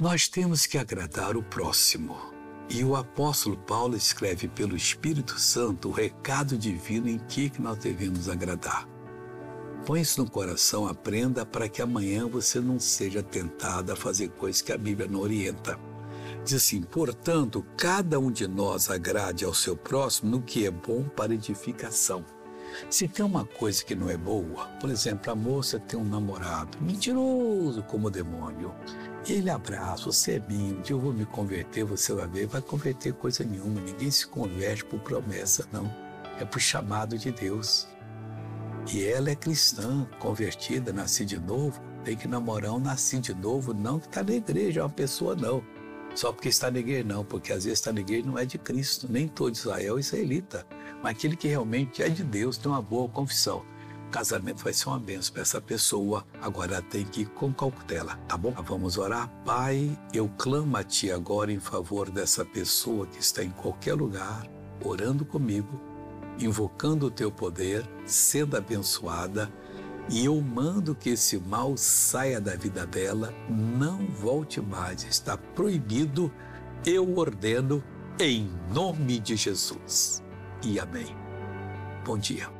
Nós temos que agradar o próximo. E o apóstolo Paulo escreve pelo Espírito Santo o recado divino em que nós devemos agradar. Põe isso no coração, aprenda para que amanhã você não seja tentado a fazer coisas que a Bíblia não orienta. Diz assim: portanto, cada um de nós agrade ao seu próximo no que é bom para edificação. Se tem uma coisa que não é boa, por exemplo, a moça tem um namorado mentiroso como demônio, ele abraça, você é minha, eu vou me converter, você vai ver, vai converter coisa nenhuma, ninguém se converte por promessa, não. É por chamado de Deus. E ela é cristã, convertida, nascida de novo, tem que namorar um nascido de novo, não que está na igreja, é uma pessoa não. Só porque está igreja, não, porque às vezes está igreja não é de Cristo, nem todo Israel é israelita, mas aquele que realmente é de Deus tem uma boa confissão casamento vai ser uma benção para essa pessoa. Agora tem que ir com cautela, tá bom? Vamos orar. Pai, eu clamo a Ti agora em favor dessa pessoa que está em qualquer lugar, orando comigo, invocando o Teu poder, sendo abençoada. E eu mando que esse mal saia da vida dela, não volte mais, está proibido. Eu ordeno em nome de Jesus. E amém. Bom dia.